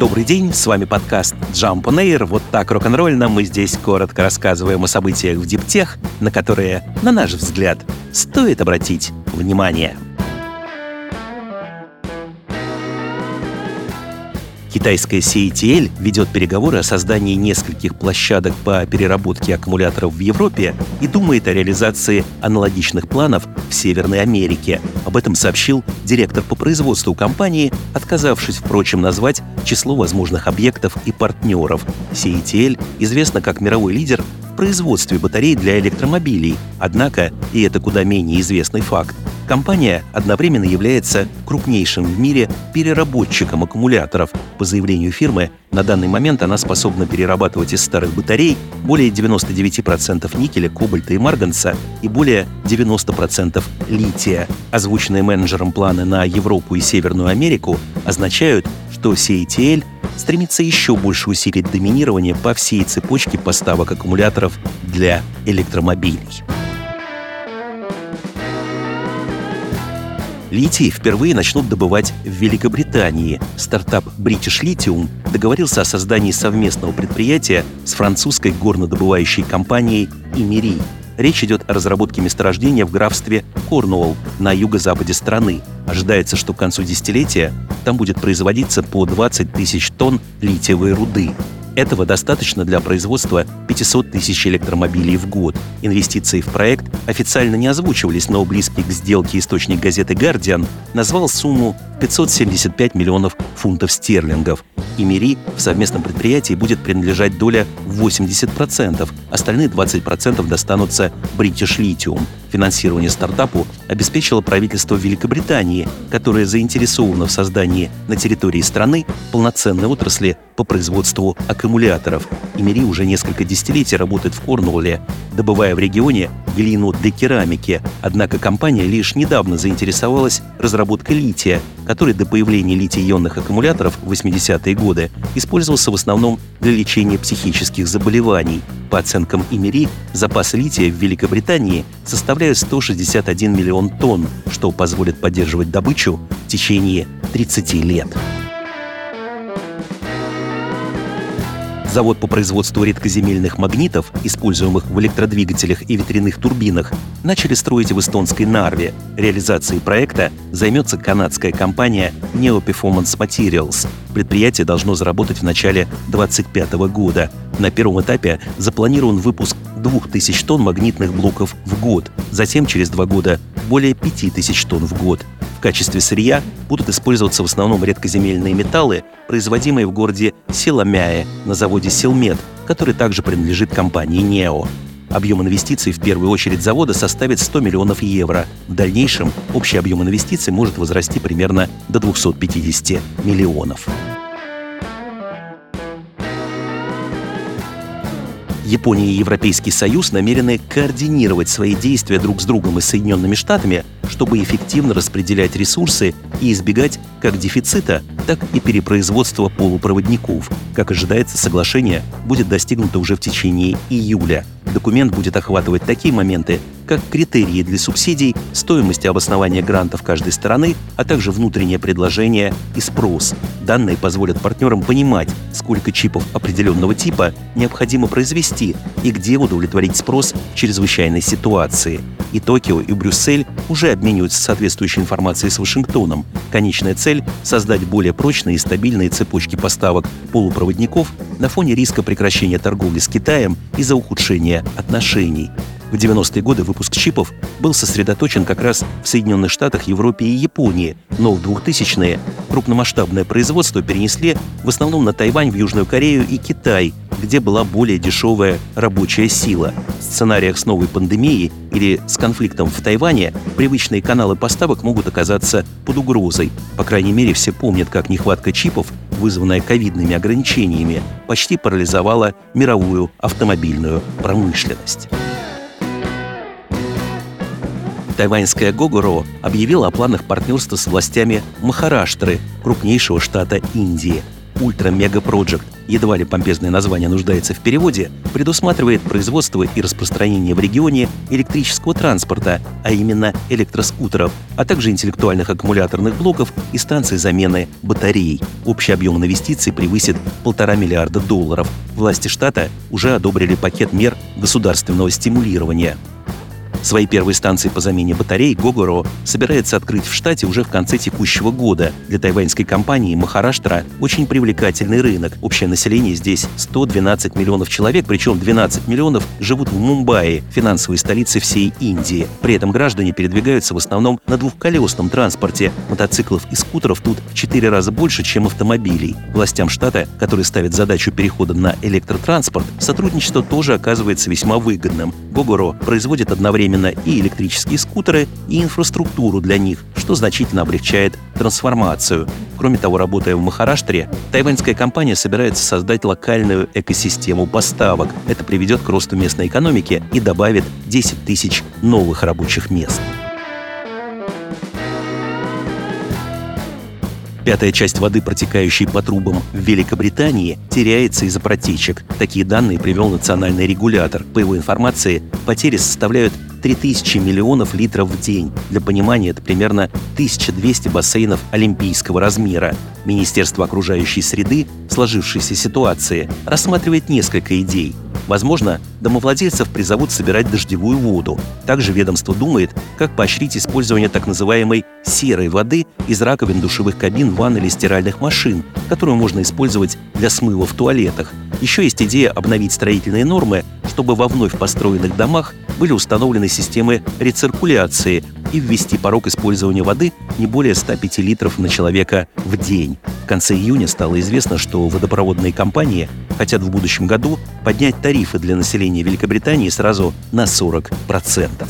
Добрый день, с вами подкаст Jump on Air. Вот так рок-н-ролльно мы здесь коротко рассказываем о событиях в диптех, на которые, на наш взгляд, стоит обратить внимание. Китайская CATL ведет переговоры о создании нескольких площадок по переработке аккумуляторов в Европе и думает о реализации аналогичных планов в Северной Америке. Об этом сообщил директор по производству компании, отказавшись, впрочем, назвать число возможных объектов и партнеров. CATL известна как мировой лидер производстве батарей для электромобилей. Однако, и это куда менее известный факт, Компания одновременно является крупнейшим в мире переработчиком аккумуляторов. По заявлению фирмы, на данный момент она способна перерабатывать из старых батарей более 99% никеля, кобальта и марганца и более 90% лития. Озвученные менеджером планы на Европу и Северную Америку означают, что CATL стремится еще больше усилить доминирование по всей цепочке поставок аккумуляторов для электромобилей. Литий впервые начнут добывать в Великобритании. Стартап British Lithium договорился о создании совместного предприятия с французской горнодобывающей компанией Имери. Речь идет о разработке месторождения в графстве Корнуолл на юго-западе страны. Ожидается, что к концу десятилетия там будет производиться по 20 тысяч тонн литиевой руды. Этого достаточно для производства 500 тысяч электромобилей в год. Инвестиции в проект официально не озвучивались, но близкий к сделке источник газеты «Гардиан» назвал сумму 575 миллионов фунтов стерлингов. Имери в совместном предприятии будет принадлежать доля в 80%, остальные 20% достанутся British Lithium. Финансирование стартапу обеспечило правительство Великобритании, которое заинтересовано в создании на территории страны полноценной отрасли по производству аккумуляторов. Имери уже несколько десятилетий работает в Корнуолле, добывая в регионе глину для керамики. Однако компания лишь недавно заинтересовалась разработкой лития, который до появления литий-ионных аккумуляторов в 80-е годы использовался в основном для лечения психических заболеваний. По оценкам Имери, запасы лития в Великобритании составляют 161 миллион тонн, что позволит поддерживать добычу в течение 30 лет. Завод по производству редкоземельных магнитов, используемых в электродвигателях и ветряных турбинах, начали строить в эстонской Нарве. Реализацией проекта займется канадская компания Neo Performance Materials. Предприятие должно заработать в начале 2025 года. На первом этапе запланирован выпуск 2000 тонн магнитных блоков в год, затем через два года более 5000 тонн в год. В качестве сырья будут использоваться в основном редкоземельные металлы, производимые в городе Силамяе на заводе Силмет, который также принадлежит компании «Нео». Объем инвестиций в первую очередь завода составит 100 миллионов евро. В дальнейшем общий объем инвестиций может возрасти примерно до 250 миллионов. Япония и Европейский Союз намерены координировать свои действия друг с другом и Соединенными Штатами, чтобы эффективно распределять ресурсы и избегать как дефицита, так и перепроизводства полупроводников. Как ожидается, соглашение будет достигнуто уже в течение июля. Документ будет охватывать такие моменты, как критерии для субсидий, стоимость обоснования грантов каждой стороны, а также внутреннее предложение и спрос. Данные позволят партнерам понимать, сколько чипов определенного типа необходимо произвести и где удовлетворить спрос в чрезвычайной ситуации. И Токио, и Брюссель уже обмениваются соответствующей информацией с Вашингтоном. Конечная цель — создать более прочные и стабильные цепочки поставок полупроводников на фоне риска прекращения торговли с Китаем из-за ухудшения отношений. В 90-е годы выпуск чипов был сосредоточен как раз в Соединенных Штатах, Европе и Японии, но в 2000-е крупномасштабное производство перенесли в основном на Тайвань, в Южную Корею и Китай, где была более дешевая рабочая сила. В сценариях с новой пандемией или с конфликтом в Тайване привычные каналы поставок могут оказаться под угрозой. По крайней мере, все помнят, как нехватка чипов, вызванная ковидными ограничениями, почти парализовала мировую автомобильную промышленность тайваньская Гогоро объявила о планах партнерства с властями Махараштры, крупнейшего штата Индии. Ультра Мега Project едва ли помпезное название нуждается в переводе, предусматривает производство и распространение в регионе электрического транспорта, а именно электроскутеров, а также интеллектуальных аккумуляторных блоков и станций замены батарей. Общий объем инвестиций превысит полтора миллиарда долларов. Власти штата уже одобрили пакет мер государственного стимулирования. Свои первые станции по замене батарей Гогоро собирается открыть в штате уже в конце текущего года. Для тайваньской компании Махараштра очень привлекательный рынок. Общее население здесь 112 миллионов человек, причем 12 миллионов живут в Мумбаи, финансовой столице всей Индии. При этом граждане передвигаются в основном на двухколесном транспорте. Мотоциклов и скутеров тут в 4 раза больше, чем автомобилей. Властям штата, которые ставят задачу перехода на электротранспорт, сотрудничество тоже оказывается весьма выгодным. Гогоро производит одновременно и электрические скутеры, и инфраструктуру для них, что значительно облегчает трансформацию. Кроме того, работая в Махараштре, тайваньская компания собирается создать локальную экосистему поставок. Это приведет к росту местной экономики и добавит 10 тысяч новых рабочих мест. Пятая часть воды, протекающей по трубам в Великобритании, теряется из-за протечек. Такие данные привел национальный регулятор. По его информации, потери составляют 3000 миллионов литров в день. Для понимания, это примерно 1200 бассейнов олимпийского размера. Министерство окружающей среды сложившейся ситуации рассматривает несколько идей. Возможно, домовладельцев призовут собирать дождевую воду. Также ведомство думает, как поощрить использование так называемой серой воды из раковин душевых кабин, ванн или стиральных машин, которую можно использовать для смыва в туалетах. Еще есть идея обновить строительные нормы, чтобы во вновь построенных домах были установлены системы рециркуляции и ввести порог использования воды не более 105 литров на человека в день. В конце июня стало известно, что водопроводные компании хотят в будущем году поднять тарифы для населения Великобритании сразу на 40%.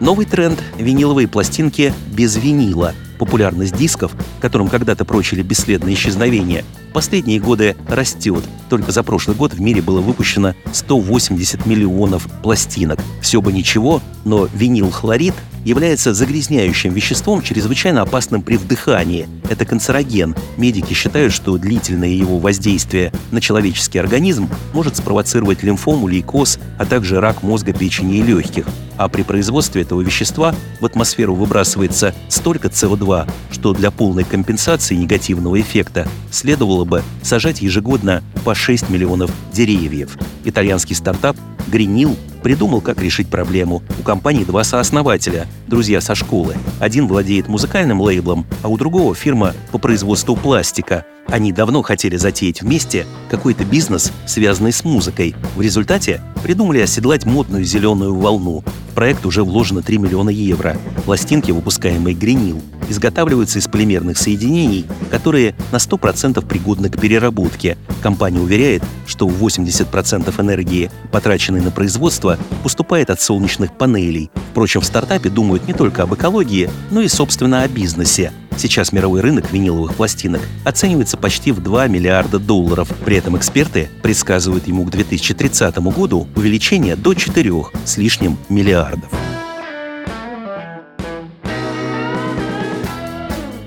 Новый тренд – виниловые пластинки без винила. Популярность дисков, которым когда-то прочили бесследное исчезновение, последние годы растет. Только за прошлый год в мире было выпущено 180 миллионов пластинок. Все бы ничего, но винил-хлорид является загрязняющим веществом, чрезвычайно опасным при вдыхании. Это канцероген. Медики считают, что длительное его воздействие на человеческий организм может спровоцировать лимфому, лейкоз, а также рак мозга, печени и легких. А при производстве этого вещества в атмосферу выбрасывается столько СО2, что для полной компенсации негативного эффекта следовало бы сажать ежегодно по 6 миллионов деревьев. Итальянский стартап Greenil придумал, как решить проблему. У компании два сооснователя, друзья со школы. Один владеет музыкальным лейблом, а у другого фирма по производству пластика. Они давно хотели затеять вместе какой-то бизнес, связанный с музыкой. В результате придумали оседлать модную зеленую волну. В проект уже вложено 3 миллиона евро. Пластинки, выпускаемые Greenil, изготавливаются из полимерных соединений, которые на 100% пригодны к переработке. Компания уверяет, что 80% энергии, потраченной на производство, поступает от солнечных панелей. Впрочем, в стартапе думают не только об экологии, но и, собственно, о бизнесе. Сейчас мировой рынок виниловых пластинок оценивается почти в 2 миллиарда долларов. При этом эксперты предсказывают ему к 2030 году увеличение до 4 с лишним миллиардов.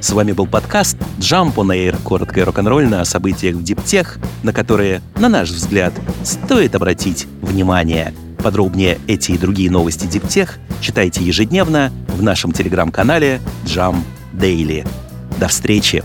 С вами был подкаст Jump on Air, коротко рок-н-ролльно о событиях в диптех, на которые, на наш взгляд, стоит обратить внимание. Подробнее эти и другие новости диптех читайте ежедневно в нашем телеграм-канале Jump Daily. До встречи!